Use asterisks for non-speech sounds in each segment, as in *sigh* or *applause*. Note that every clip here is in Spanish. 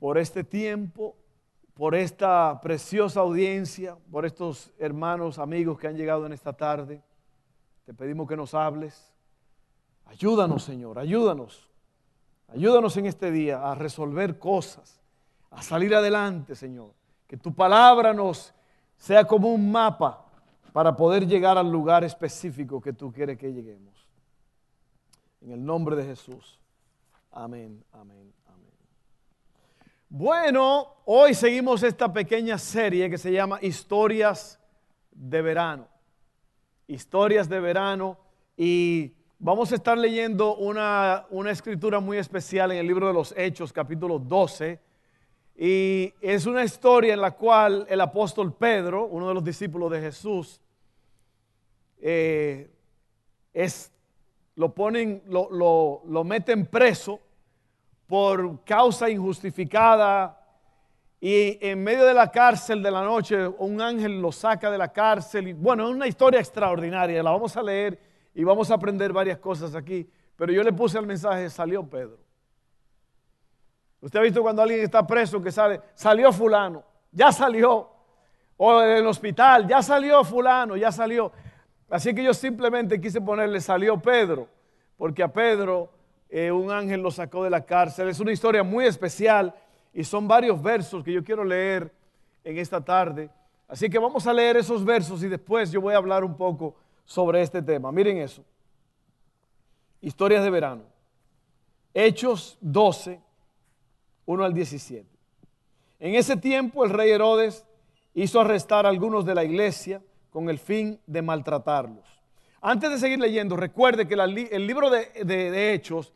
por este tiempo, por esta preciosa audiencia, por estos hermanos, amigos que han llegado en esta tarde. Te pedimos que nos hables. Ayúdanos, Señor, ayúdanos. Ayúdanos en este día a resolver cosas, a salir adelante, Señor. Que tu palabra nos sea como un mapa para poder llegar al lugar específico que tú quieres que lleguemos. En el nombre de Jesús. Amén, amén. Bueno, hoy seguimos esta pequeña serie que se llama Historias de Verano. Historias de Verano. Y vamos a estar leyendo una, escritura muy especial en el libro de los Hechos, capítulo 12. Y es una historia en la cual el apóstol Pedro, uno de los discípulos de Jesús, eh, es, lo ponen, lo, lo meten preso por causa injustificada y en medio de la cárcel de la noche un ángel lo saca de la cárcel. Y, bueno, es una historia extraordinaria, la vamos a leer y vamos a aprender varias cosas aquí. Pero yo le puse el mensaje, salió Pedro. Usted ha visto cuando alguien está preso que sale, salió fulano, ya salió. O en el hospital, ya salió fulano, ya salió. Así que yo simplemente quise ponerle, salió Pedro, porque a Pedro eh, un ángel lo sacó de la cárcel. Es una historia muy especial y son varios versos que yo quiero leer en esta tarde. Así que vamos a leer esos versos y después yo voy a hablar un poco sobre este tema. Miren eso. Historias de verano. Hechos 12, 1 al 17. En ese tiempo el rey Herodes hizo arrestar a algunos de la iglesia con el fin de maltratarlos. Antes de seguir leyendo, recuerde que el libro de Hechos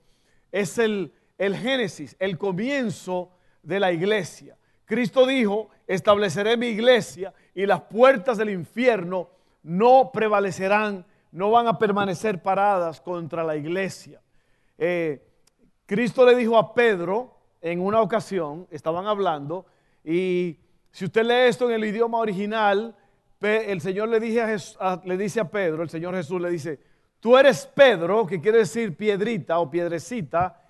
es el, el Génesis, el comienzo de la iglesia. Cristo dijo, estableceré mi iglesia y las puertas del infierno no prevalecerán, no van a permanecer paradas contra la iglesia. Eh, Cristo le dijo a Pedro en una ocasión, estaban hablando, y si usted lee esto en el idioma original, el Señor le, le dice a Pedro, el Señor Jesús le dice, Tú eres Pedro, que quiere decir piedrita o piedrecita,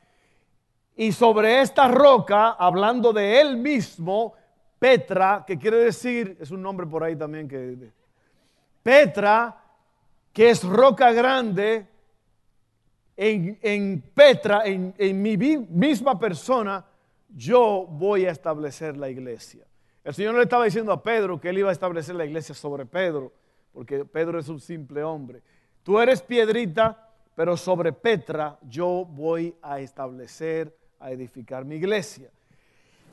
y sobre esta roca, hablando de él mismo, Petra, que quiere decir, es un nombre por ahí también que... Petra, que es roca grande, en, Petra, en, en mi misma persona, yo voy a establecer la iglesia. El Señor le estaba diciendo a Pedro que él iba a establecer la iglesia sobre Pedro, porque Pedro es un simple hombre. Tú eres piedrita, pero sobre Petra yo voy a establecer, a edificar mi iglesia.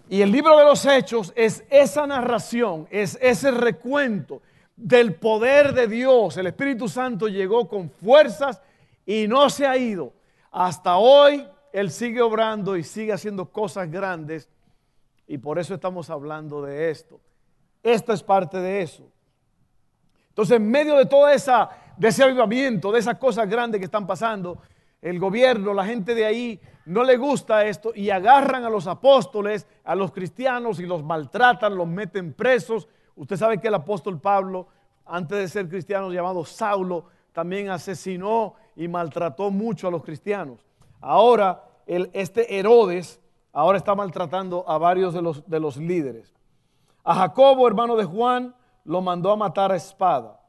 Y el libro de los hechos es esa narración, es ese recuento del poder de Dios. El Espíritu Santo llegó con fuerzas y no se ha ido. Hasta hoy Él sigue obrando y sigue haciendo cosas grandes y por eso estamos hablando de esto. Esto es parte de eso. Entonces, en medio de toda esa de ese avivamiento, de esas cosas grandes que están pasando, el gobierno, la gente de ahí, no le gusta esto y agarran a los apóstoles, a los cristianos y los maltratan, los meten presos. Usted sabe que el apóstol Pablo, antes de ser cristiano llamado Saulo, también asesinó y maltrató mucho a los cristianos. Ahora, este Herodes, ahora está maltratando a varios de los, de los líderes. A Jacobo, hermano de Juan, lo mandó a matar a espada.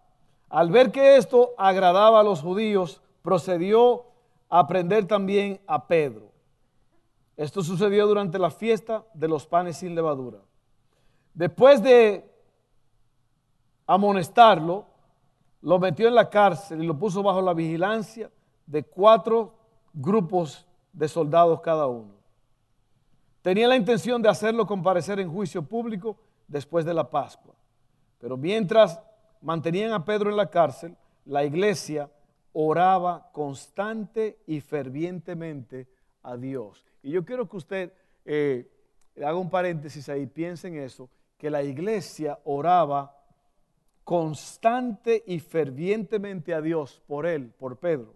Al ver que esto agradaba a los judíos, procedió a prender también a Pedro. Esto sucedió durante la fiesta de los panes sin levadura. Después de amonestarlo, lo metió en la cárcel y lo puso bajo la vigilancia de cuatro grupos de soldados cada uno. Tenía la intención de hacerlo comparecer en juicio público después de la Pascua. Pero mientras mantenían a Pedro en la cárcel, la iglesia oraba constante y fervientemente a Dios. Y yo quiero que usted eh, hago un paréntesis ahí, piensen eso, que la iglesia oraba constante y fervientemente a Dios por él, por Pedro.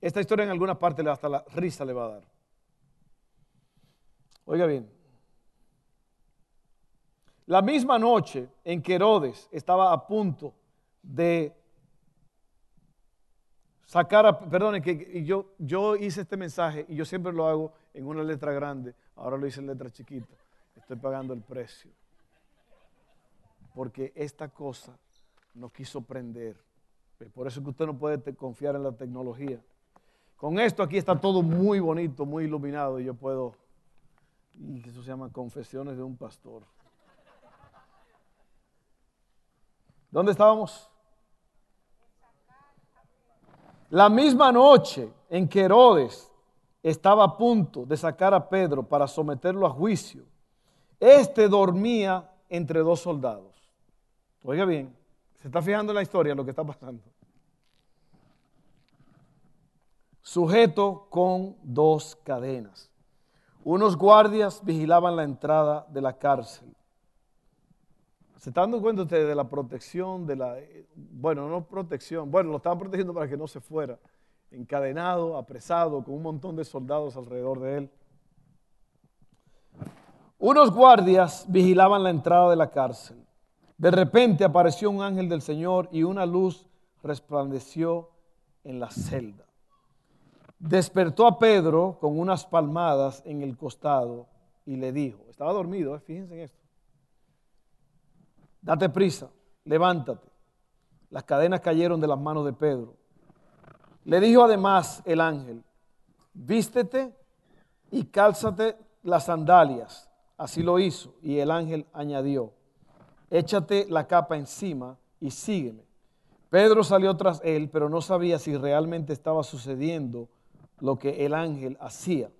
Esta historia en alguna parte hasta la risa le va a dar. Oiga bien, la misma noche en que Herodes estaba a punto de sacar a, perdone, que yo, hice este mensaje y yo siempre lo hago en una letra grande, ahora lo hice en letra chiquita, estoy pagando el precio. Porque esta cosa no quiso prender. Por eso es que usted no puede confiar en la tecnología. Con esto aquí está todo muy bonito, muy iluminado y yo puedo, y eso se llama confesiones de un pastor. ¿Dónde estábamos? La misma noche en que Herodes estaba a punto de sacar a Pedro para someterlo a juicio, este dormía entre dos soldados. Oiga bien, se está fijando en la historia lo que está pasando. Sujeto con dos cadenas. Unos guardias vigilaban la entrada de la cárcel. ¿Se está dando cuenta usted de la protección, de la, bueno, no protección, bueno, lo estaban protegiendo para que no se fuera, encadenado, apresado, con un montón de soldados alrededor de él? Unos guardias vigilaban la entrada de la cárcel. De repente apareció un ángel del Señor y una luz resplandeció en la celda. Despertó a Pedro con unas palmadas en el costado y le dijo, estaba dormido, eh, fíjense en esto date prisa, levántate. Las cadenas cayeron de las manos de Pedro. Le dijo además el ángel, vístete y cálzate las sandalias. Así lo hizo. Y el ángel añadió, échate la capa encima y sígueme. Pedro salió tras él, pero no sabía si realmente estaba sucediendo lo que el ángel hacía.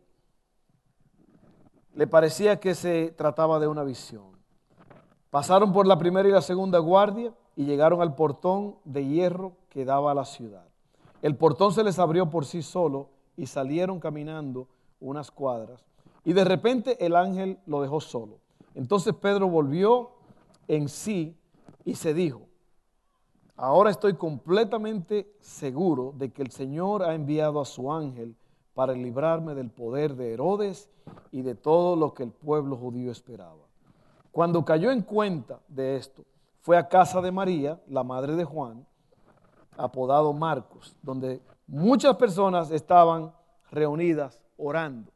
Le parecía que se trataba de una visión. Pasaron por la primera y la segunda guardia y llegaron al portón de hierro que daba a la ciudad. El portón se les abrió por sí solo y salieron caminando unas cuadras. Y de repente el ángel lo dejó solo. Entonces Pedro volvió en sí y se dijo, ahora estoy completamente seguro de que el Señor ha enviado a su ángel para librarme del poder de Herodes y de todo lo que el pueblo judío esperaba. Cuando cayó en cuenta de esto, fue a casa de María, la madre de Juan, apodado Marcos, donde muchas personas estaban reunidas orando.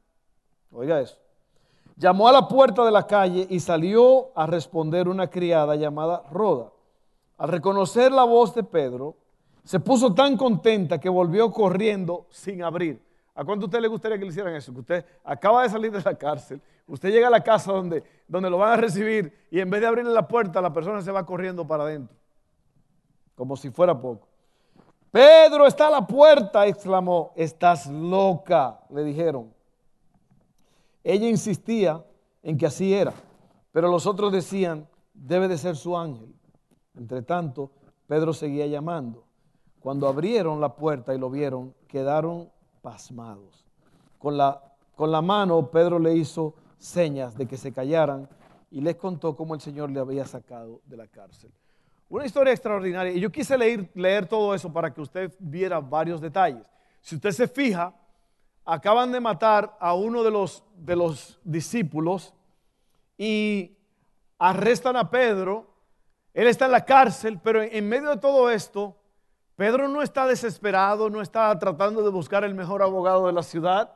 Oiga eso. Llamó a la puerta de la calle y salió a responder una criada llamada Roda. Al reconocer la voz de Pedro, se puso tan contenta que volvió corriendo sin abrir. ¿A cuánto a usted le gustaría que le hicieran eso? Que usted acaba de salir de la cárcel, usted llega a la casa donde, donde lo van a recibir y en vez de abrirle la puerta, la persona se va corriendo para adentro. Como si fuera poco. Pedro está a la puerta, exclamó. Estás loca, le dijeron. Ella insistía en que así era, pero los otros decían, debe de ser su ángel. Entre tanto, Pedro seguía llamando. Cuando abrieron la puerta y lo vieron, quedaron pasmados. Con la, con la mano Pedro le hizo señas de que se callaran y les contó cómo el Señor le había sacado de la cárcel. Una historia extraordinaria. Y yo quise leer, leer todo eso para que usted viera varios detalles. Si usted se fija, acaban de matar a uno de los, de los discípulos y arrestan a Pedro. Él está en la cárcel, pero en medio de todo esto, Pedro no está desesperado, no está tratando de buscar el mejor abogado de la ciudad.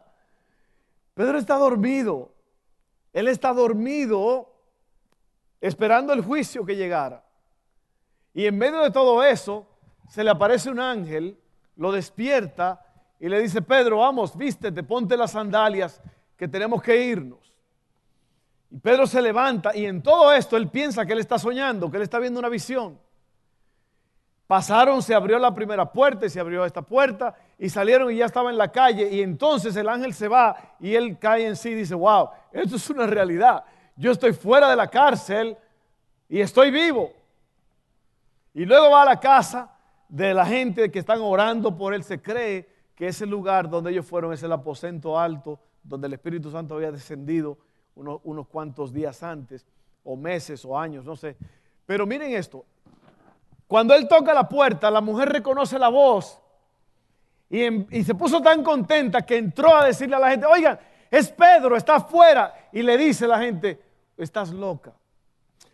Pedro está dormido. Él está dormido esperando el juicio que llegara. Y en medio de todo eso, se le aparece un ángel, lo despierta y le dice, Pedro, vamos, vístete, ponte las sandalias, que tenemos que irnos. Y Pedro se levanta y en todo esto él piensa que él está soñando, que él está viendo una visión. Pasaron, se abrió la primera puerta y se abrió esta puerta y salieron y ya estaba en la calle y entonces el ángel se va y él cae en sí y dice, wow, esto es una realidad. Yo estoy fuera de la cárcel y estoy vivo. Y luego va a la casa de la gente que están orando por él. Se cree que ese lugar donde ellos fueron es el aposento alto donde el Espíritu Santo había descendido unos, cuantos días antes, o meses o años, no sé. Pero miren esto, cuando él toca la puerta, la mujer reconoce la voz y, se puso tan contenta que entró a decirle a la gente, oigan, es Pedro, está afuera. Y le dice a la gente, estás loca.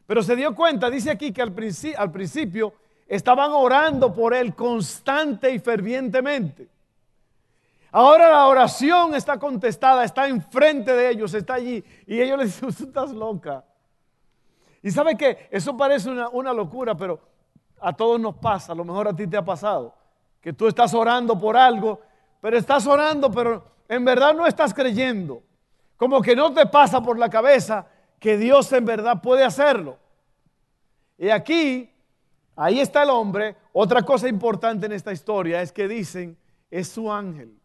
Pero se dio cuenta, dice aquí que al, principio estaban orando por él constante y fervientemente. Ahora la oración está contestada, está enfrente de ellos, está allí. Y ellos le dicen, tú estás loca. Y sabe que eso parece una, locura, pero a todos nos pasa, a lo mejor a ti te ha pasado, que tú estás orando por algo, pero estás orando, pero en verdad no estás creyendo. Como que no te pasa por la cabeza que Dios en verdad puede hacerlo. Y aquí, ahí está el hombre. Otra cosa importante en esta historia es que dicen, es su ángel.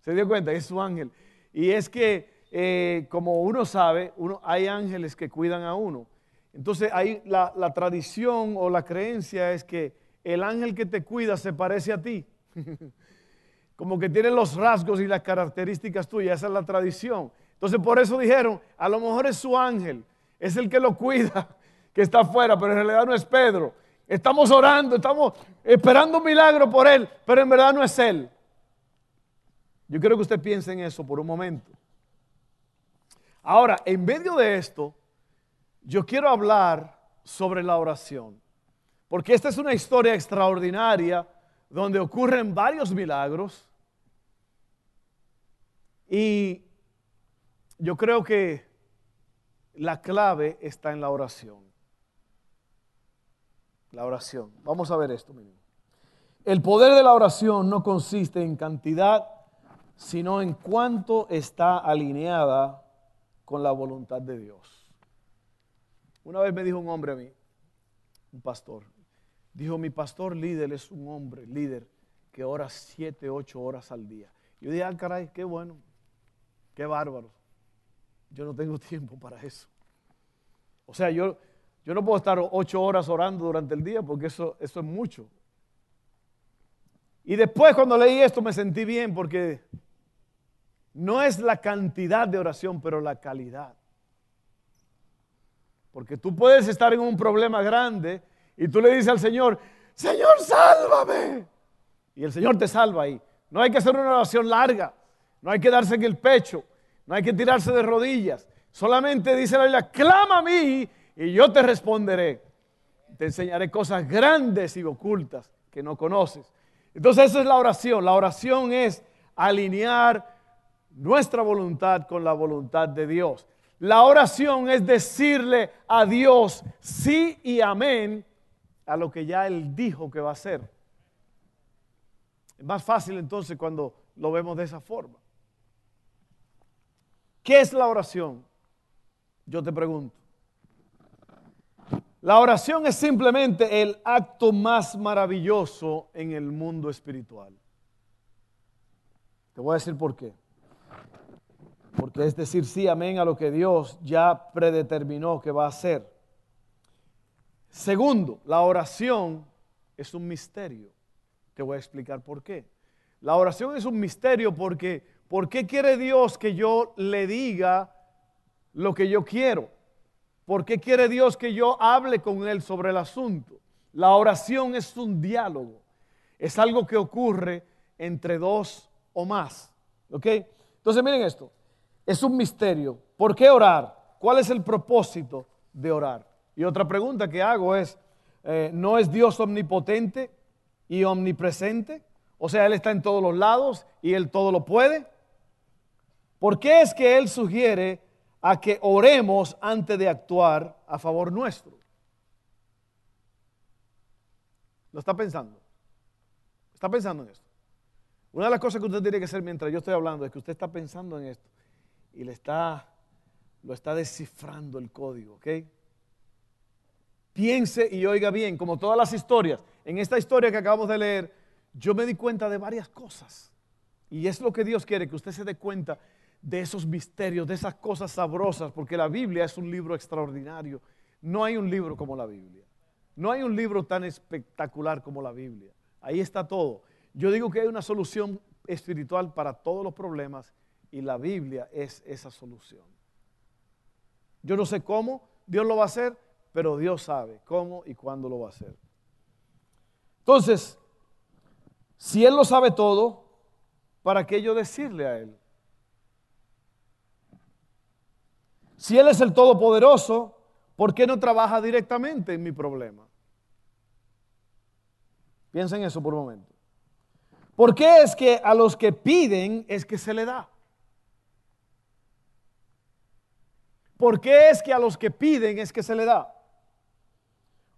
¿Se dio cuenta? Es su ángel. Y es que, eh, como uno sabe, uno, hay ángeles que cuidan a uno. Entonces, ahí la, la tradición o la creencia es que el ángel que te cuida se parece a ti. *laughs* como que tiene los rasgos y las características tuyas, esa es la tradición. Entonces por eso dijeron, a lo mejor es su ángel, es el que lo cuida, *laughs* que está afuera, pero en realidad no es Pedro. Estamos orando, estamos esperando un milagro por él, pero en verdad no es él. Yo quiero que usted piense en eso por un momento. Ahora, en medio de esto, yo quiero hablar sobre la oración, porque esta es una historia extraordinaria donde ocurren varios milagros y yo creo que la clave está en la oración. La oración. Vamos a ver esto. El poder de la oración no consiste en cantidad, sino en cuánto está alineada con la voluntad de Dios. Una vez me dijo un hombre a mí, un pastor, dijo, mi pastor líder es un hombre líder que ora siete, ocho horas al día. Yo dije, ah, caray, qué bueno, qué bárbaro. Yo no tengo *laughs* tiempo para eso. O sea, yo, yo no puedo estar ocho horas orando durante el día porque eso, eso es mucho. Y después cuando leí esto me sentí bien porque no es la cantidad de oración, pero la calidad. Porque tú puedes estar en un problema grande y tú le dices al Señor, Señor, sálvame. Y el Señor te salva ahí. No hay que hacer una oración larga, no hay que darse en el pecho, no hay que tirarse de rodillas. Solamente dice la Biblia, clama a mí y yo te responderé. Te enseñaré cosas grandes y ocultas que no conoces. Entonces esa es la oración. La oración es alinear nuestra voluntad con la voluntad de Dios. La oración es decirle a Dios sí y amén a lo que ya Él dijo que va a hacer. Es más fácil entonces cuando lo vemos de esa forma. ¿Qué es la oración? Yo te pregunto. La oración es simplemente el acto más maravilloso en el mundo espiritual. Te voy a decir por qué. Porque es decir sí, amén a lo que Dios ya predeterminó que va a hacer. Segundo, la oración es un misterio. Te voy a explicar por qué. La oración es un misterio porque ¿por qué quiere Dios que yo le diga lo que yo quiero? ¿Por qué quiere Dios que yo hable con Él sobre el asunto? La oración es un diálogo. Es algo que ocurre entre dos o más. ¿Ok? Entonces miren esto. Es un misterio. ¿Por qué orar? ¿Cuál es el propósito de orar? Y otra pregunta que hago es, eh, ¿no es Dios omnipotente y omnipresente? O sea, Él está en todos los lados y Él todo lo puede. ¿Por qué es que Él sugiere a que oremos antes de actuar a favor nuestro? ¿Lo está pensando? ¿Está pensando en esto? Una de las cosas que usted tiene que hacer mientras yo estoy hablando es que usted está pensando en esto y le está, lo está descifrando el código, ¿ok? piense y oiga bien, como todas las historias. En esta historia que acabamos de leer, yo me di cuenta de varias cosas. Y es lo que Dios quiere, que usted se dé cuenta de esos misterios, de esas cosas sabrosas, porque la Biblia es un libro extraordinario. No hay un libro como la Biblia. No hay un libro tan espectacular como la Biblia. Ahí está todo. Yo digo que hay una solución espiritual para todos los problemas Y la Biblia es esa solución. Yo no sé cómo Dios lo va a hacer, pero Dios sabe cómo y cuándo lo va a hacer. Entonces, si Él lo sabe todo, ¿para qué yo decirle a Él? Si Él es el Todopoderoso, ¿por qué no trabaja directamente en mi problema? Piensen eso por un momento. ¿Por qué es que a los que piden es que se le da? ¿Por qué es que a los que piden es que se le da?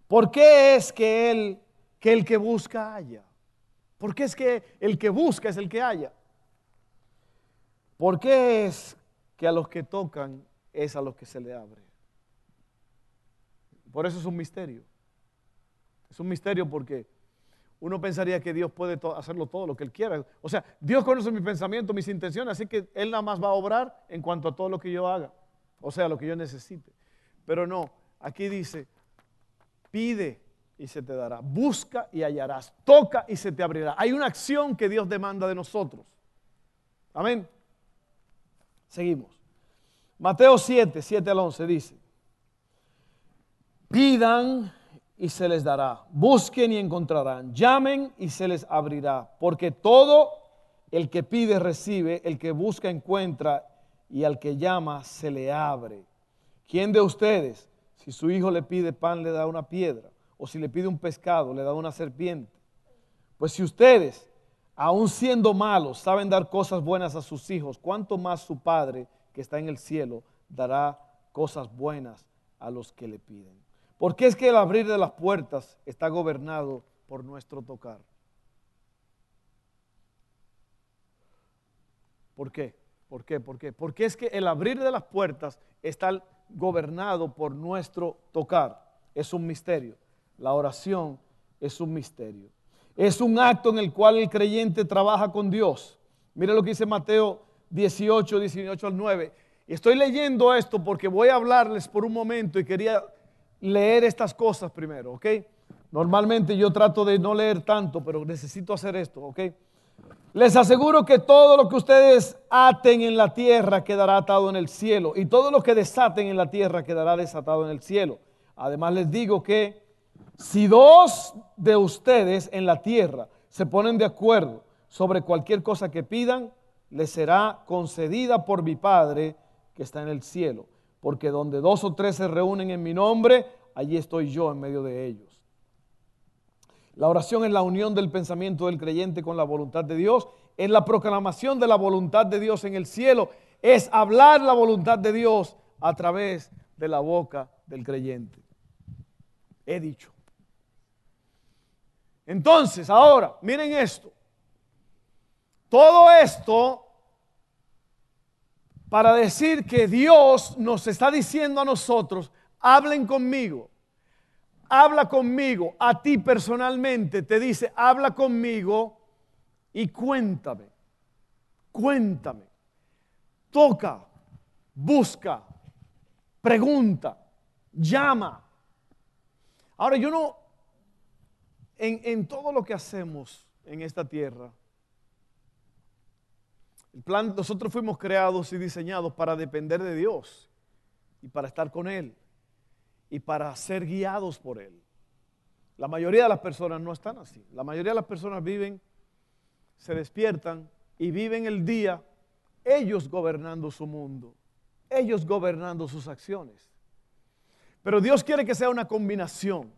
¿Por qué es que, él, que el que busca haya? ¿Por qué es que el que busca es el que haya? ¿Por qué es que a los que tocan es a los que se le abre? Por eso es un misterio. Es un misterio porque uno pensaría que Dios puede hacerlo todo lo que Él quiera. O sea, Dios conoce mis pensamientos, mis intenciones, así que Él nada más va a obrar en cuanto a todo lo que yo haga, o sea, lo que yo necesite. Pero no, aquí dice, pide y se te dará, busca y hallarás, toca y se te abrirá. Hay una acción que Dios demanda de nosotros. Amén. Seguimos. Mateo 7, 7 al 11 dice, pidan y se les dará. Busquen y encontrarán. Llamen y se les abrirá. Porque todo el que pide recibe, el que busca encuentra y al que llama se le abre. ¿Quién de ustedes, si su hijo le pide pan, le da una piedra? O si le pide un pescado, le da una serpiente? Pues si ustedes, aun siendo malos, saben dar cosas buenas a sus hijos, ¿cuánto más su Padre que está en el cielo dará cosas buenas a los que le piden? ¿Por qué es que el abrir de las puertas está gobernado por nuestro tocar? ¿Por qué? ¿Por qué? ¿Por qué? Porque es que el abrir de las puertas está gobernado por nuestro tocar. Es un misterio. La oración es un misterio. Es un acto en el cual el creyente trabaja con Dios. Mira lo que dice Mateo 18, 18 al 9. Y estoy leyendo esto porque voy a hablarles por un momento y quería leer estas cosas primero, ¿ok? Normalmente yo trato de no leer tanto, pero necesito hacer esto, ¿ok? Les aseguro que todo lo que ustedes aten en la tierra quedará atado en el cielo y todo lo que desaten en la tierra quedará desatado en el cielo. Además les digo que si dos de ustedes en la tierra se ponen de acuerdo sobre cualquier cosa que pidan, les será concedida por mi Padre que está en el cielo porque donde dos o tres se reúnen en mi nombre, allí estoy yo en medio de ellos. La oración es la unión del pensamiento del creyente con la voluntad de Dios, es la proclamación de la voluntad de Dios en el cielo, es hablar la voluntad de Dios a través de la boca del creyente. He dicho. Entonces, ahora, miren esto. Todo esto para decir que Dios nos está diciendo a nosotros, hablen conmigo, habla conmigo, a ti personalmente te dice, habla conmigo y cuéntame, cuéntame, toca, busca, pregunta, llama. Ahora yo no, en, en todo lo que hacemos en esta tierra, el plan, nosotros fuimos creados y diseñados para depender de Dios y para estar con Él y para ser guiados por Él. La mayoría de las personas no están así. La mayoría de las personas viven, se despiertan y viven el día ellos gobernando su mundo, ellos gobernando sus acciones. Pero Dios quiere que sea una combinación.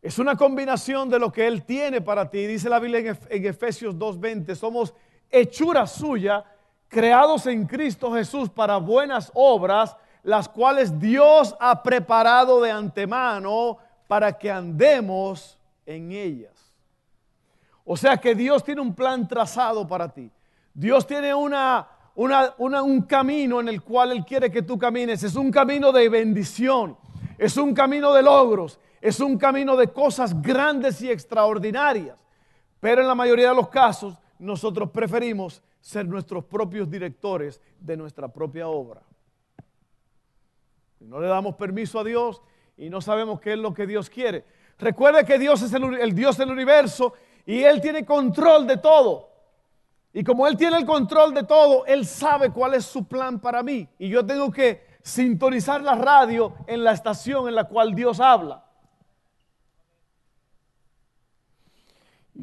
Es una combinación de lo que Él tiene para ti. Dice la Biblia en Efesios 2.20, somos hechura suya, creados en Cristo Jesús para buenas obras, las cuales Dios ha preparado de antemano para que andemos en ellas. O sea que Dios tiene un plan trazado para ti. Dios tiene una, un camino en el cual Él quiere que tú camines. Es un camino de bendición, es un camino de logros, es un camino de cosas grandes y extraordinarias. Pero en la mayoría de los casos nosotros preferimos ser nuestros propios directores de nuestra propia obra. No le damos permiso a Dios y no sabemos qué es lo que Dios quiere. Recuerde que Dios es el, Dios del universo y Él tiene control de todo. Y como Él tiene el control de todo, Él sabe cuál es su plan para mí. Y yo tengo que sintonizar la radio en la estación en la cual Dios habla.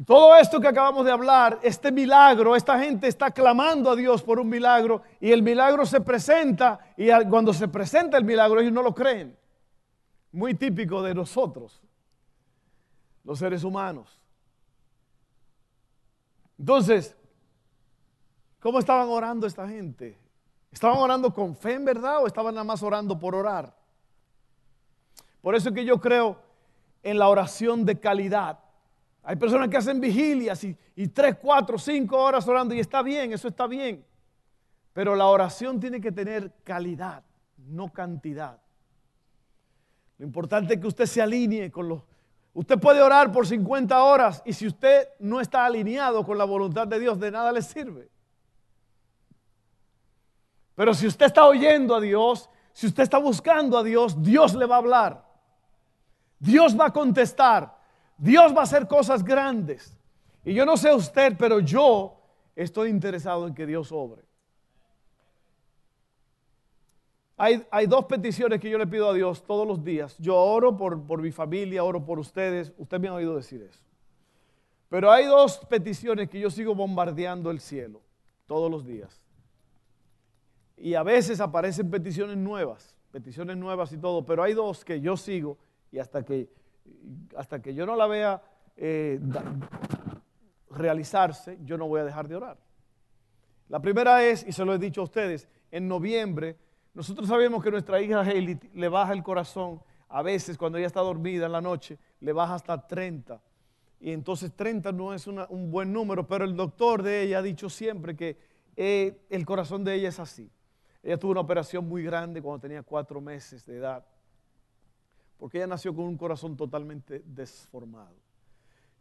Todo esto que acabamos de hablar, este milagro, esta gente está clamando a Dios por un milagro y el milagro se presenta y cuando se presenta el milagro ellos no lo creen. Muy típico de nosotros, los seres humanos. Entonces, ¿Cómo estaban orando esta gente? ¿Estaban orando con fe en verdad o estaban nada más orando por orar? Por eso es que yo creo en la oración de calidad. Hay personas que hacen vigilias y, y tres, cuatro, cinco horas orando y está bien, eso está bien. Pero la oración tiene que tener calidad, no cantidad. Lo importante es que usted se alinee con los... Usted puede orar por 50 horas y si usted no está alineado con la voluntad de Dios, de nada le sirve. Pero si usted está oyendo a Dios, si usted está buscando a Dios, Dios le va a hablar. Dios va a contestar. Dios va a hacer cosas grandes. Y yo no sé usted, pero yo estoy interesado en que Dios obre. Hay, hay, dos peticiones que yo le pido a Dios todos los días. Yo oro por, por mi familia, oro por ustedes. Usted me ha oído decir eso. Pero hay dos peticiones que yo sigo bombardeando el cielo todos los días. Y a veces aparecen peticiones nuevas, peticiones nuevas y todo, pero hay dos que yo sigo y hasta que, hasta que yo no la vea eh, realizarse, yo no voy a dejar de orar. La primera es, y se lo he dicho a ustedes, en noviembre, nosotros sabemos que nuestra hija Hailey le baja el corazón, a veces cuando ella está dormida en la noche, le baja hasta 30. Y entonces 30 no es un buen número, pero el doctor de ella ha dicho siempre que eh, el corazón de ella es así. Ella tuvo una operación muy grande cuando tenía cuatro meses de edad, porque ella nació con un corazón totalmente desformado.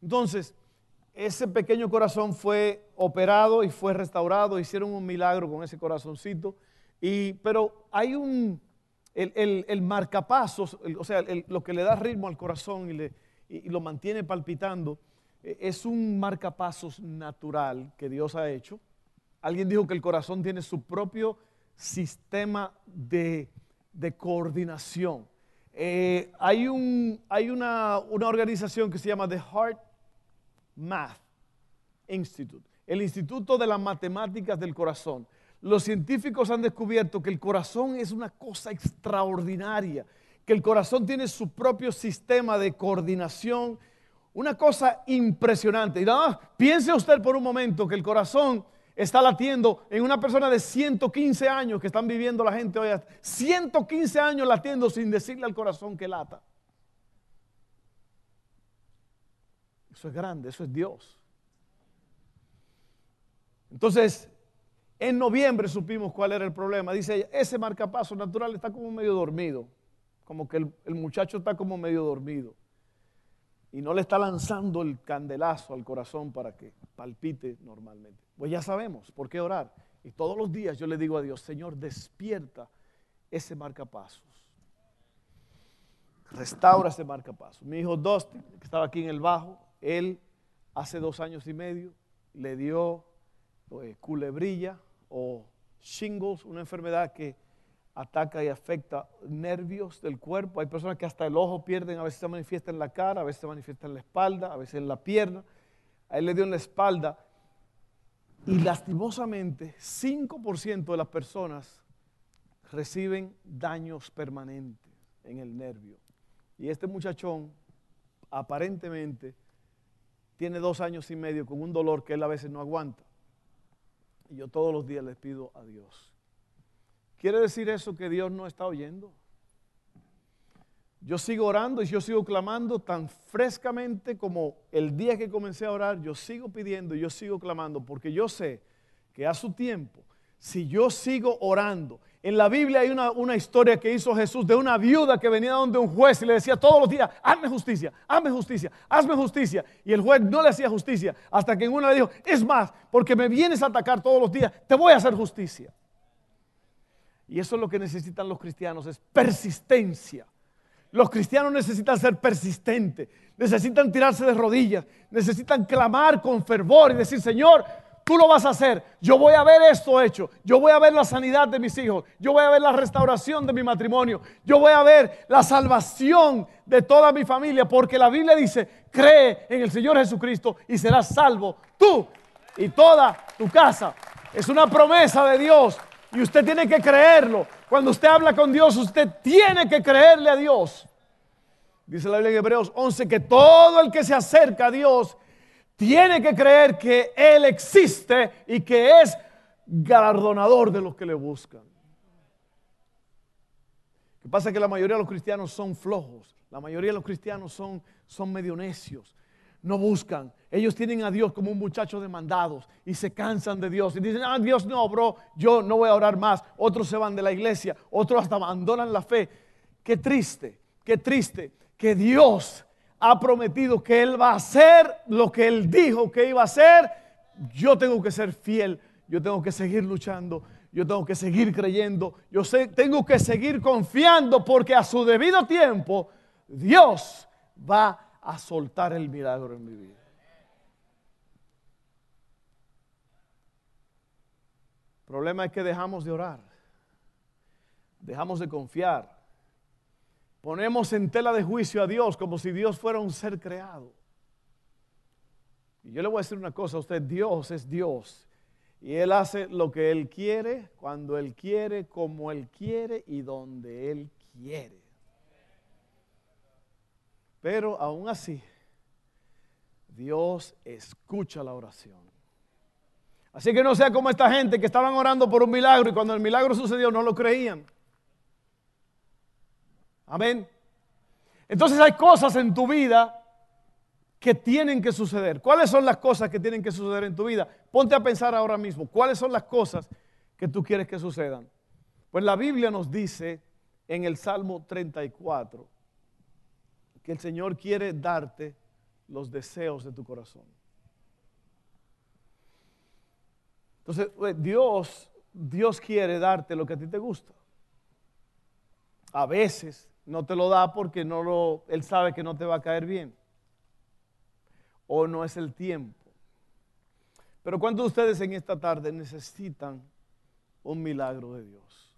Entonces, ese pequeño corazón fue operado y fue restaurado, hicieron un milagro con ese corazoncito, y, pero hay un, el, marcapasos, o sea, lo que le da ritmo al corazón y, le, y lo mantiene palpitando, e, es un marcapasos natural que Dios ha hecho. Alguien dijo que el corazón tiene su propio sistema de, coordinación. Eh, hay, un, hay una, una, organización que se llama The Heart Math Institute, el Instituto de las Matemáticas del Corazón. Los científicos han descubierto que el corazón es una cosa extraordinaria, que el corazón tiene su propio sistema de coordinación, una cosa impresionante. Y nada piense usted por un momento que el corazón está latiendo en una persona de 115 años que están viviendo la gente hoy. 115 años latiendo sin decirle al corazón que lata. Eso es grande, eso es Dios. Entonces, en noviembre supimos cuál era el problema. Dice ese marcapaso natural está como medio dormido. Como que el, el muchacho está como medio dormido y no le está lanzando el candelazo al corazón para que palpite normalmente. Pues ya sabemos por qué orar. Y todos los días yo le digo a Dios, Señor, despierta ese marcapasos. Restaura ese marcapasos. Mi hijo Dustin, que estaba aquí en el bajo, él hace dos años y medio le dio eh, culebrilla o shingles, una enfermedad que ataca y afecta nervios del cuerpo. Hay personas que hasta el ojo pierden, a veces se manifiesta en la cara, a veces se manifiesta en la espalda, a veces en la pierna. A él le dio en la espalda y lastimosamente 5% de las personas reciben daños permanentes en el nervio. Y este muchachón aparentemente tiene dos años y medio con un dolor que él a veces no aguanta. Y yo todos los días les pido a Dios ¿Quiere decir eso que Dios no está oyendo? Yo sigo orando y yo sigo clamando tan frescamente como el día que comencé a orar, yo sigo pidiendo y yo sigo clamando porque yo sé que a su tiempo, si yo sigo orando, en la Biblia hay una, una, historia que hizo Jesús de una viuda que venía donde un juez y le decía todos los días, hazme justicia, hazme justicia, hazme justicia. Y el juez no le hacía justicia hasta que en una le dijo, es más, porque me vienes a atacar todos los días, te voy a hacer justicia. Y eso es lo que necesitan los cristianos, es persistencia. Los cristianos necesitan ser persistentes, necesitan tirarse de rodillas, necesitan clamar con fervor y decir, Señor, tú lo vas a hacer. Yo voy a ver esto hecho. Yo voy a ver la sanidad de mis hijos. Yo voy a ver la restauración de mi matrimonio. Yo voy a ver la salvación de toda mi familia. Porque la Biblia dice, cree en el Señor Jesucristo y serás salvo tú y toda tu casa. Es una promesa de Dios y usted tiene que creerlo. Cuando usted habla con Dios, usted tiene que creerle a Dios. Dice la Biblia en Hebreos 11 que todo el que se acerca a Dios tiene que creer que Él existe y que es galardonador de los que le buscan. Lo que pasa es que la mayoría de los cristianos son flojos, la mayoría de los cristianos son, son medio necios, no buscan. Ellos tienen a Dios como un muchacho de mandados y se cansan de Dios y dicen, ah, Dios no, bro, yo no voy a orar más. Otros se van de la iglesia, otros hasta abandonan la fe. Qué triste, qué triste que Dios ha prometido que Él va a hacer lo que Él dijo que iba a hacer, yo tengo que ser fiel, yo tengo que seguir luchando, yo tengo que seguir creyendo, yo sé, tengo que seguir confiando porque a su debido tiempo Dios va a soltar el milagro en mi vida. El problema es que dejamos de orar, dejamos de confiar, Ponemos en tela de juicio a Dios como si Dios fuera un ser creado. Y yo le voy a decir una cosa a usted, Dios es Dios. Y Él hace lo que Él quiere, cuando Él quiere, como Él quiere y donde Él quiere. Pero aún así, Dios escucha la oración. Así que no sea como esta gente que estaban orando por un milagro y cuando el milagro sucedió no lo creían. Amén. Entonces hay cosas en tu vida que tienen que suceder. ¿Cuáles son las cosas que tienen que suceder en tu vida? Ponte a pensar ahora mismo, ¿cuáles son las cosas que tú quieres que sucedan? Pues la Biblia nos dice en el Salmo 34 que el Señor quiere darte los deseos de tu corazón. Entonces, Dios, Dios quiere darte lo que a ti te gusta. A veces no te lo da porque no lo, él sabe que no te va a caer bien. O no es el tiempo. Pero ¿cuántos de ustedes en esta tarde necesitan un milagro de Dios?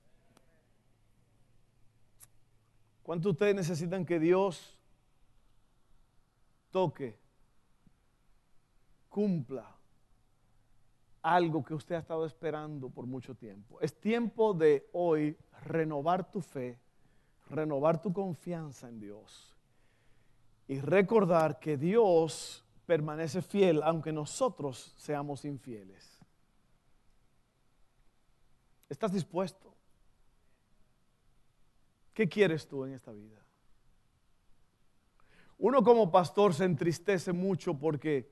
¿Cuántos de ustedes necesitan que Dios toque, cumpla algo que usted ha estado esperando por mucho tiempo? Es tiempo de hoy renovar tu fe renovar tu confianza en Dios y recordar que Dios permanece fiel aunque nosotros seamos infieles. ¿Estás dispuesto? ¿Qué quieres tú en esta vida? Uno como pastor se entristece mucho porque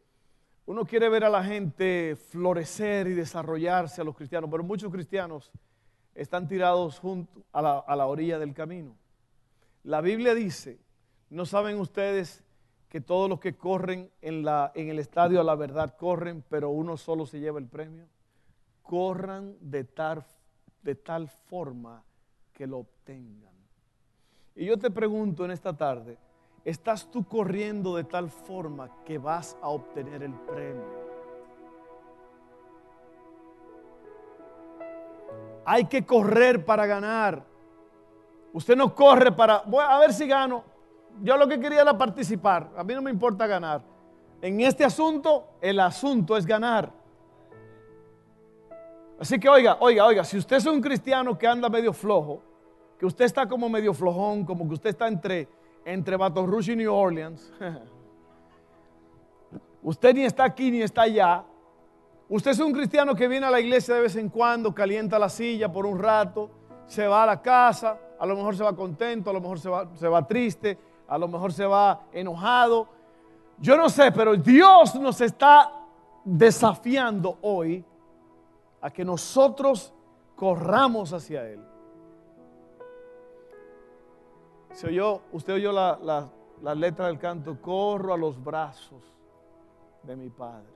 uno quiere ver a la gente florecer y desarrollarse a los cristianos, pero muchos cristianos están tirados junto a la, orilla del camino. La Biblia dice, ¿no saben ustedes que todos los que corren en, el estadio a la verdad corren, pero uno solo se lleva el premio? Corran de tal forma que lo obtengan. Y yo te pregunto en esta tarde, ¿estás tú corriendo de tal forma que vas a obtener el premio? Hay que correr para ganar. Usted no corre para, voy a ver si gano. Yo lo que quería era participar. A mí no me importa ganar. En este asunto, el asunto es ganar. Así que oiga, oiga, oiga, si usted es un cristiano que anda medio flojo, que usted está como medio flojón, como que usted está entre, entre Baton Rouge y New Orleans, *laughs* usted ni está aquí ni está allá, usted es un cristiano que viene a la iglesia de vez en cuando, calienta la silla por un rato, se va a la casa, a lo mejor se va contento, a lo mejor se va, se va triste, a lo mejor se va enojado. Yo no sé, pero Dios nos está desafiando hoy a que nosotros corramos hacia Él. Usted oyó la, la letra del canto, corro a los brazos de mi Padre.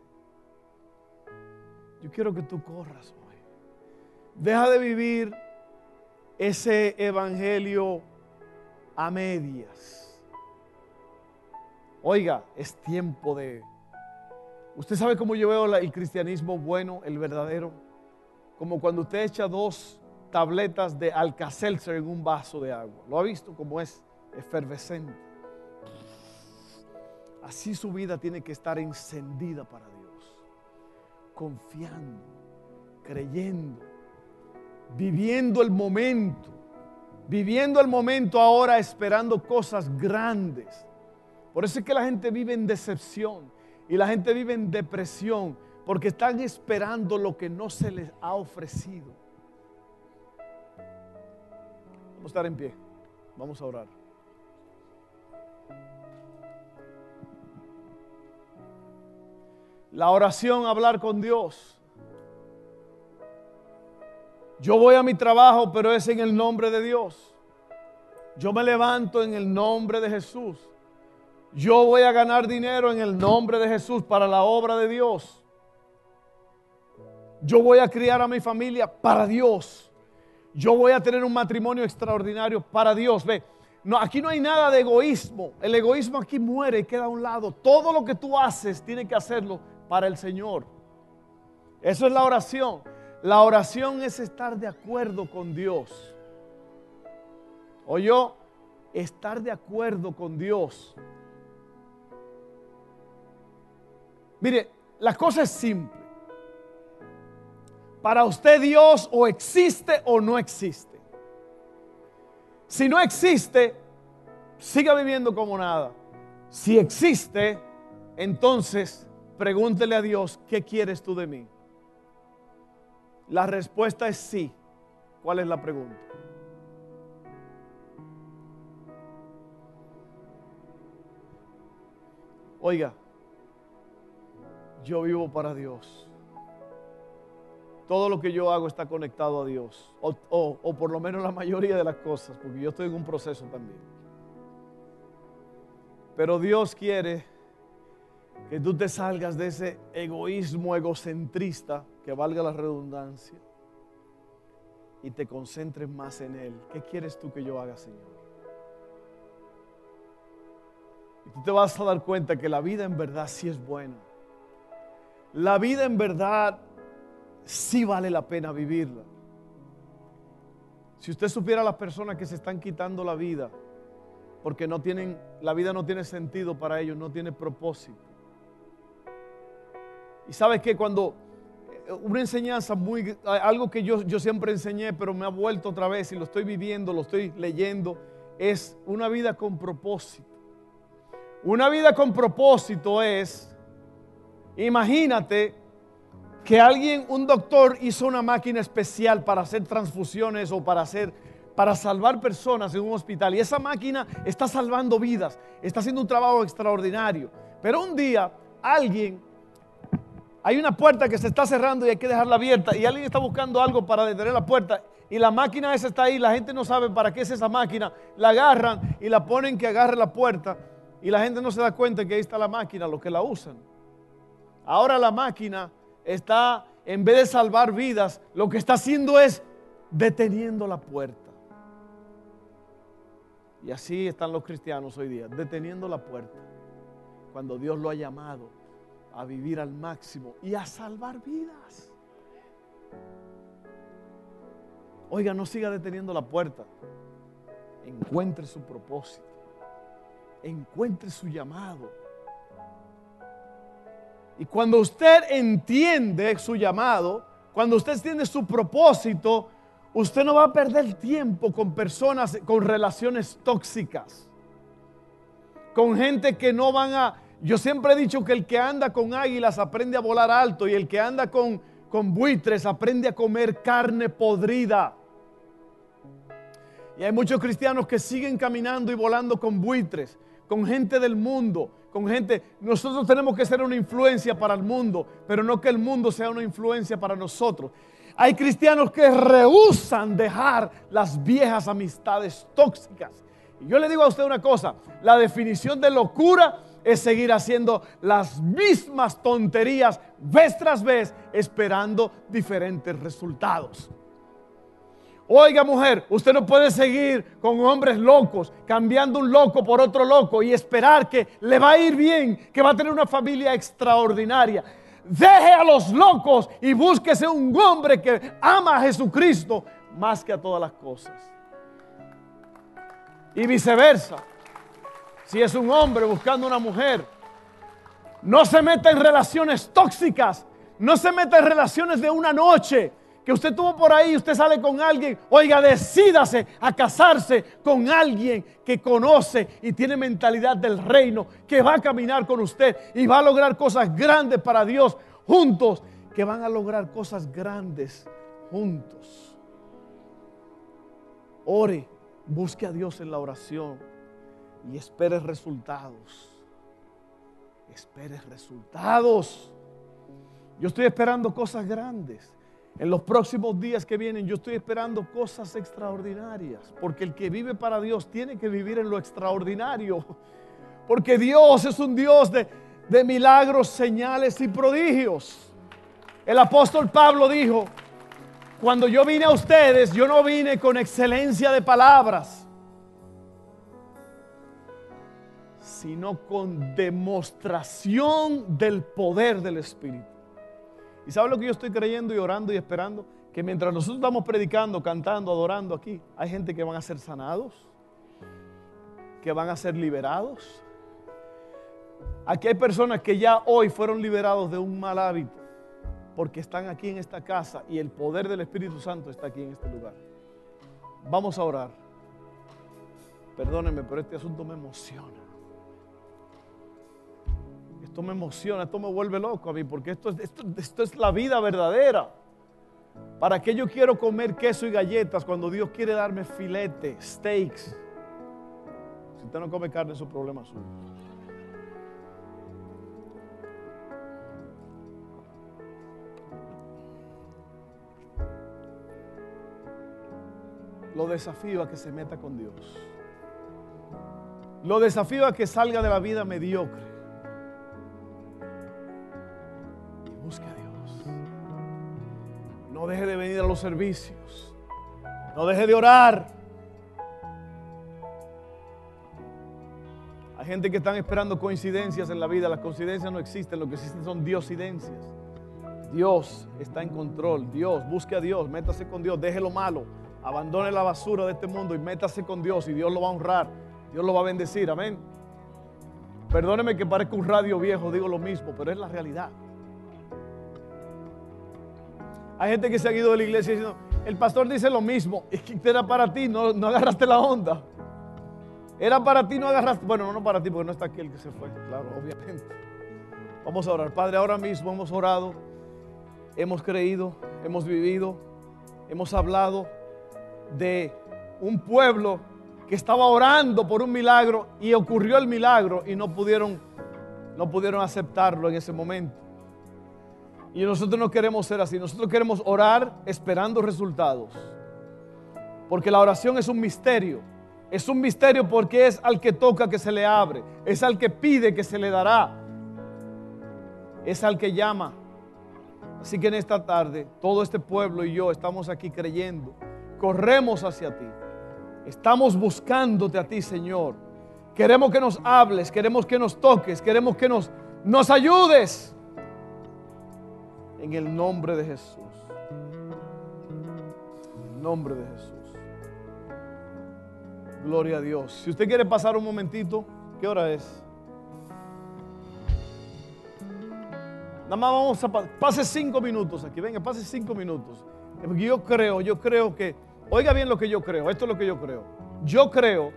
Yo quiero que tú corras hoy. Deja de vivir ese evangelio a medias. Oiga, es tiempo de, Usted sabe cómo yo veo el cristianismo bueno, el verdadero. Como cuando usted echa dos tabletas de Alka-Seltzer en un vaso de agua. ¿Lo ha visto como es efervescente? Así su vida tiene que estar encendida para Dios. Confiando, creyendo, viviendo el momento. Viviendo el momento ahora esperando cosas grandes. Por eso es que la gente vive en decepción y la gente vive en depresión porque están esperando lo que no se les ha ofrecido. Vamos a estar en pie. Vamos a orar. La oración, hablar con Dios. Yo voy a mi trabajo, pero es en el nombre de Dios. Yo me levanto en el nombre de Jesús. Yo voy a ganar dinero en el nombre de Jesús para la obra de Dios. Yo voy a criar a mi familia para Dios. Yo voy a tener un matrimonio extraordinario para Dios. Ve, aquí no hay nada de egoísmo. El egoísmo aquí muere y queda a un lado. Todo lo que tú haces tiene que hacerlo para el Señor. Eso es la oración. La oración es estar de acuerdo con Dios. O yo, estar de acuerdo con Dios. Mire, la cosa es simple. Para usted Dios o existe o no existe. Si no existe, siga viviendo como nada. Si existe, entonces pregúntele a Dios, ¿qué quieres tú de mí? La respuesta es sí. ¿Cuál es la pregunta? Oiga, yo vivo para Dios. Todo lo que yo hago está conectado a Dios. O, por lo menos la mayoría de las cosas, porque yo estoy en un proceso también. Pero Dios quiere que tú te salgas de ese egoísmo egocentrista, que valga la redundancia, y te concentres más en Él. ¿Qué quieres tú que yo haga, Señor? Y tú te vas a dar cuenta que la vida en verdad sí es buena. La vida en verdad sí vale la pena vivirla. Si usted supiera a las personas que se están quitando la vida porque no tienen, la vida no tiene sentido para ellos, no tiene propósito. Y sabes que cuando eh, una enseñanza muy, algo que yo, yo siempre enseñé, pero me ha vuelto otra vez y lo estoy viviendo, lo estoy leyendo, es una vida con propósito. Una vida con propósito es Imagínate que alguien, un doctor, hizo una máquina especial para hacer transfusiones o para hacer, para salvar personas en un hospital. Y esa máquina está salvando vidas, está haciendo un trabajo extraordinario. Pero un día alguien, hay una puerta que se está cerrando y hay que dejarla abierta y alguien está buscando algo para detener la puerta y la máquina esa está ahí, la gente no sabe para qué es esa máquina, la agarran y la ponen que agarre la puerta y la gente no se da cuenta que ahí está la máquina, lo que la usan. Ahora la máquina está, en vez de salvar vidas, lo que está haciendo es deteniendo la puerta. Y así están los cristianos hoy día, deteniendo la puerta. Cuando Dios lo ha llamado a vivir al máximo y a salvar vidas. Oiga, no siga deteniendo la puerta. Encuentre su propósito. Encuentre su llamado y cuando usted entiende su llamado, cuando usted entiende su propósito, usted no va a perder tiempo con personas con relaciones tóxicas. Con gente que no van a... Yo siempre he dicho que el que anda con águilas aprende a volar alto y el que anda con, con buitres aprende a comer carne podrida. Y hay muchos cristianos que siguen caminando y volando con buitres, con gente del mundo, con gente. Nosotros tenemos que ser una influencia para el mundo, pero no que el mundo sea una influencia para nosotros. Hay cristianos que rehusan dejar las viejas amistades tóxicas. Y yo le digo a usted una cosa, la definición de locura es seguir haciendo las mismas tonterías vez tras vez, esperando diferentes resultados. Oiga mujer, usted no puede seguir con hombres locos, cambiando un loco por otro loco y esperar que le va a ir bien, que va a tener una familia extraordinaria. Deje a los locos y búsquese un hombre que ama a Jesucristo más que a todas las cosas. Y viceversa. Si es un hombre buscando una mujer, no se meta en relaciones tóxicas, no se meta en relaciones de una noche que usted tuvo por ahí, usted sale con alguien, oiga, decídase a casarse con alguien que conoce y tiene mentalidad del reino, que va a caminar con usted y va a lograr cosas grandes para Dios juntos, que van a lograr cosas grandes juntos. Ore, busque a Dios en la oración y espere resultados. Espere resultados. Yo estoy esperando cosas grandes. En los próximos días que vienen yo estoy esperando cosas extraordinarias, porque el que vive para Dios tiene que vivir en lo extraordinario, porque Dios es un Dios de, de milagros, señales y prodigios. El apóstol Pablo dijo, cuando yo vine a ustedes, yo no vine con excelencia de palabras, sino con demostración del poder del Espíritu. ¿Y sabe lo que yo estoy creyendo y orando y esperando? Que mientras nosotros estamos predicando, cantando, adorando aquí, hay gente que van a ser sanados, que van a ser liberados. Aquí hay personas que ya hoy fueron liberados de un mal hábito, porque están aquí en esta casa y el poder del Espíritu Santo está aquí en este lugar. Vamos a orar. Perdónenme, pero este asunto me emociona esto me emociona, esto me vuelve loco a mí, porque esto, esto, es la vida verdadera. ¿Para qué yo quiero comer queso y galletas cuando Dios quiere darme filete, steaks? Si usted no come carne, es un problema suyo. Lo desafío a que se meta con Dios. Lo desafío a que salga de la vida mediocre. No deje de venir a los servicios. No deje de orar. Hay gente que están esperando coincidencias en la vida. Las coincidencias no existen. Lo que existen son diosidencias. Dios está en control. Dios, busque a Dios. Métase con Dios. Deje lo malo. Abandone la basura de este mundo y métase con Dios. Y Dios lo va a honrar. Dios lo va a bendecir. Amén. Perdóneme que parezca un radio viejo. Digo lo mismo, pero es la realidad. Hay gente que se ha ido de la iglesia diciendo, el pastor dice lo mismo, es que era para ti, no, no agarraste la onda. Era para ti, no agarraste. Bueno, no para ti, porque no está aquí el que se fue, claro, obviamente. Vamos a orar. Padre, ahora mismo hemos orado, hemos creído, hemos vivido, hemos hablado de un pueblo que estaba orando por un milagro y ocurrió el milagro y no pudieron, no pudieron aceptarlo en ese momento. Y nosotros no queremos ser así. Nosotros queremos orar esperando resultados. Porque la oración es un misterio. Es un misterio porque es al que toca que se le abre. Es al que pide que se le dará. Es al que llama. Así que en esta tarde todo este pueblo y yo estamos aquí creyendo. Corremos hacia ti. Estamos buscándote a ti, Señor. Queremos que nos hables, queremos que nos toques, queremos que nos, nos ayudes en el nombre de Jesús. En el nombre de Jesús. Gloria a Dios. Si usted quiere pasar un momentito, ¿qué hora es? Nada más vamos a pase cinco minutos aquí. Venga, pase cinco minutos. yo creo, yo creo que, oiga bien lo que yo creo. Esto es lo que yo creo. Yo creo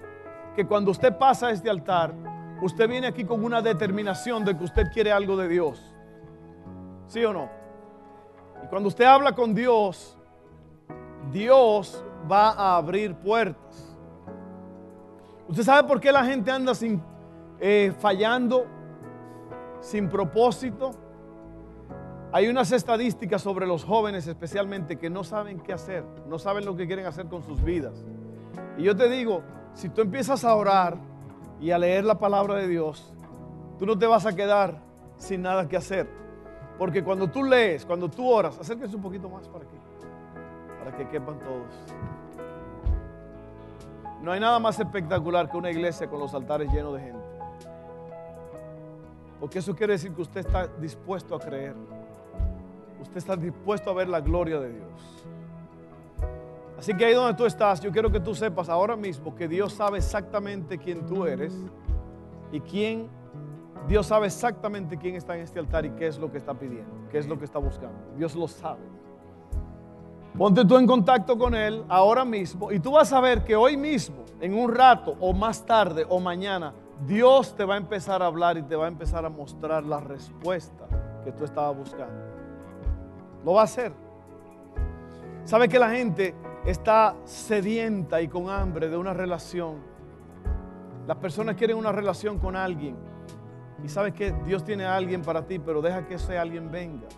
que cuando usted pasa este altar, usted viene aquí con una determinación de que usted quiere algo de Dios. ¿Sí o no? Y cuando usted habla con Dios, Dios va a abrir puertas. ¿Usted sabe por qué la gente anda sin, eh, fallando, sin propósito? Hay unas estadísticas sobre los jóvenes especialmente que no saben qué hacer, no saben lo que quieren hacer con sus vidas. Y yo te digo, si tú empiezas a orar y a leer la palabra de Dios, tú no te vas a quedar sin nada que hacer. Porque cuando tú lees, cuando tú oras, acérquese un poquito más para aquí. para que quepan todos. No hay nada más espectacular que una iglesia con los altares llenos de gente. Porque eso quiere decir que usted está dispuesto a creer. Usted está dispuesto a ver la gloria de Dios. Así que ahí donde tú estás, yo quiero que tú sepas ahora mismo que Dios sabe exactamente quién tú eres y quién, Dios sabe exactamente quién está en este altar y qué es lo que está pidiendo, qué es lo que está buscando. Dios lo sabe. Ponte tú en contacto con Él ahora mismo y tú vas a ver que hoy mismo, en un rato o más tarde o mañana, Dios te va a empezar a hablar y te va a empezar a mostrar la respuesta que tú estabas buscando. Lo va a hacer. ¿Sabe que la gente está sedienta y con hambre de una relación? Las personas quieren una relación con alguien. Y sabes que Dios tiene a alguien para ti, pero deja que ese alguien venga.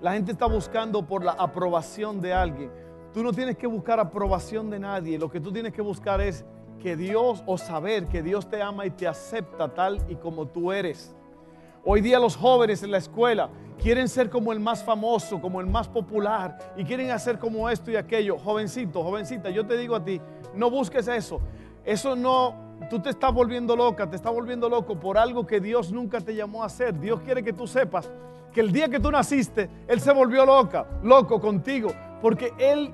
La gente está buscando por la aprobación de alguien. Tú no tienes que buscar aprobación de nadie. Lo que tú tienes que buscar es que Dios o saber que Dios te ama y te acepta tal y como tú eres. Hoy día los jóvenes en la escuela quieren ser como el más famoso, como el más popular y quieren hacer como esto y aquello. Jovencito, jovencita, yo te digo a ti, no busques eso. Eso no, tú te estás volviendo loca, te estás volviendo loco por algo que Dios nunca te llamó a hacer. Dios quiere que tú sepas que el día que tú naciste, Él se volvió loca, loco contigo, porque Él,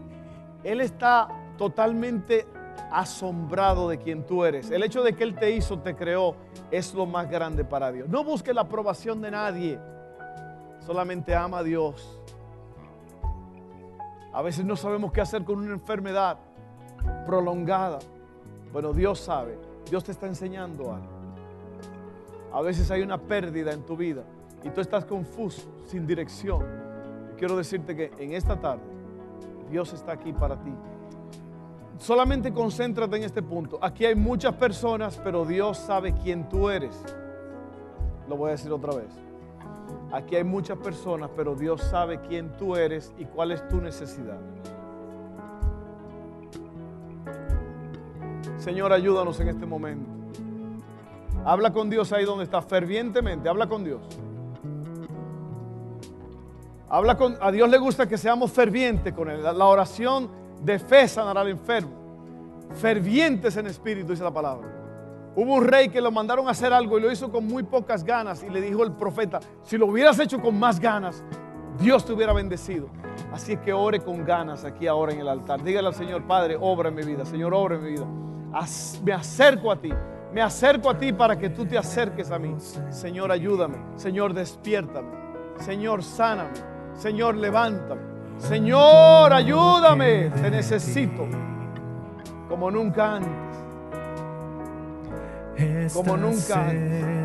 Él está totalmente asombrado de quien tú eres. El hecho de que Él te hizo, te creó, es lo más grande para Dios. No busque la aprobación de nadie. Solamente ama a Dios. A veces no sabemos qué hacer con una enfermedad prolongada. Bueno, Dios sabe. Dios te está enseñando algo. A veces hay una pérdida en tu vida y tú estás confuso, sin dirección. Quiero decirte que en esta tarde Dios está aquí para ti solamente concéntrate en este punto. Aquí hay muchas personas, pero Dios sabe quién tú eres. Lo voy a decir otra vez. Aquí hay muchas personas, pero Dios sabe quién tú eres y cuál es tu necesidad. Señor, ayúdanos en este momento. Habla con Dios ahí donde está, fervientemente, habla con Dios. Habla con, a Dios le gusta que seamos fervientes con Él. La oración de fe sanará al enfermo. Fervientes en espíritu, dice la palabra. Hubo un rey que lo mandaron a hacer algo y lo hizo con muy pocas ganas y le dijo el profeta, si lo hubieras hecho con más ganas, Dios te hubiera bendecido. Así que ore con ganas aquí ahora en el altar. Dígale al Señor, Padre, obra en mi vida. Señor, obra en mi vida. Me acerco a ti. Me acerco a ti para que tú te acerques a mí. Señor, ayúdame. Señor, despiértame. Señor, sáname. Señor, levántame. Señor, ayúdame, te necesito como nunca antes. Como nunca antes.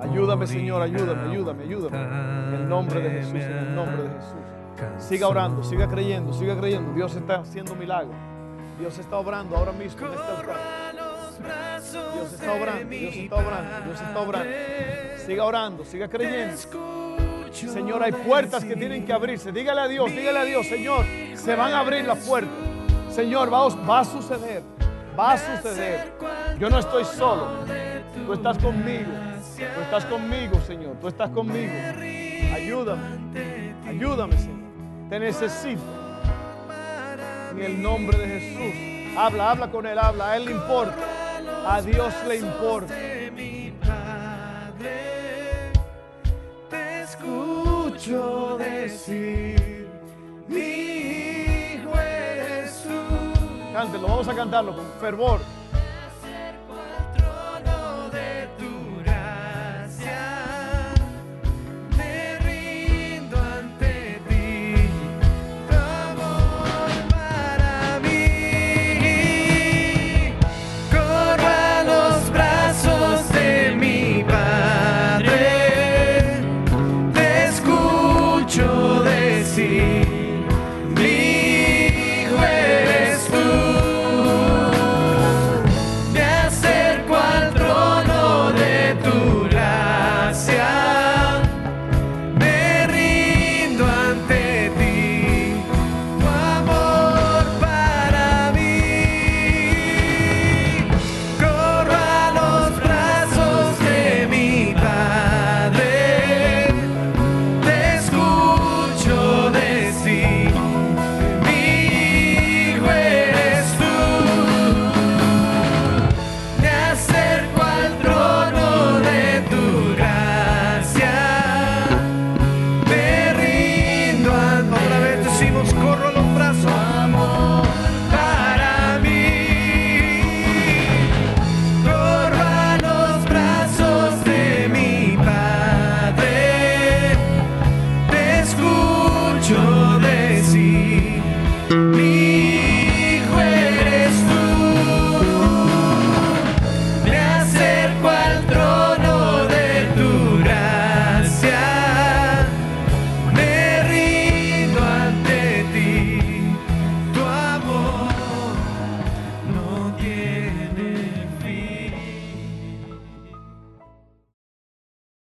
Ayúdame, Señor, ayúdame, ayúdame, ayúdame. En el nombre de Jesús, en el nombre de Jesús. Siga orando, siga creyendo, siga creyendo. Dios está haciendo milagros. Dios está obrando ahora mismo en este. Dios está obrando, Dios está obrando, Dios está obrando. Siga orando, siga creyendo. Señor, hay puertas que tienen que abrirse. Dígale a Dios, dígale a Dios, Señor, se van a abrir las puertas. Señor, va, va a suceder, va a suceder. Yo no estoy solo. Tú estás conmigo. Tú estás conmigo, Señor. Tú estás conmigo. Ayúdame. Ayúdame, Señor. Te necesito. En el nombre de Jesús. Habla, habla con Él, habla. A Él le importa. A Dios le importa. escucho decir, mi hijo eres tú. Cántelo, vamos a cantarlo con fervor.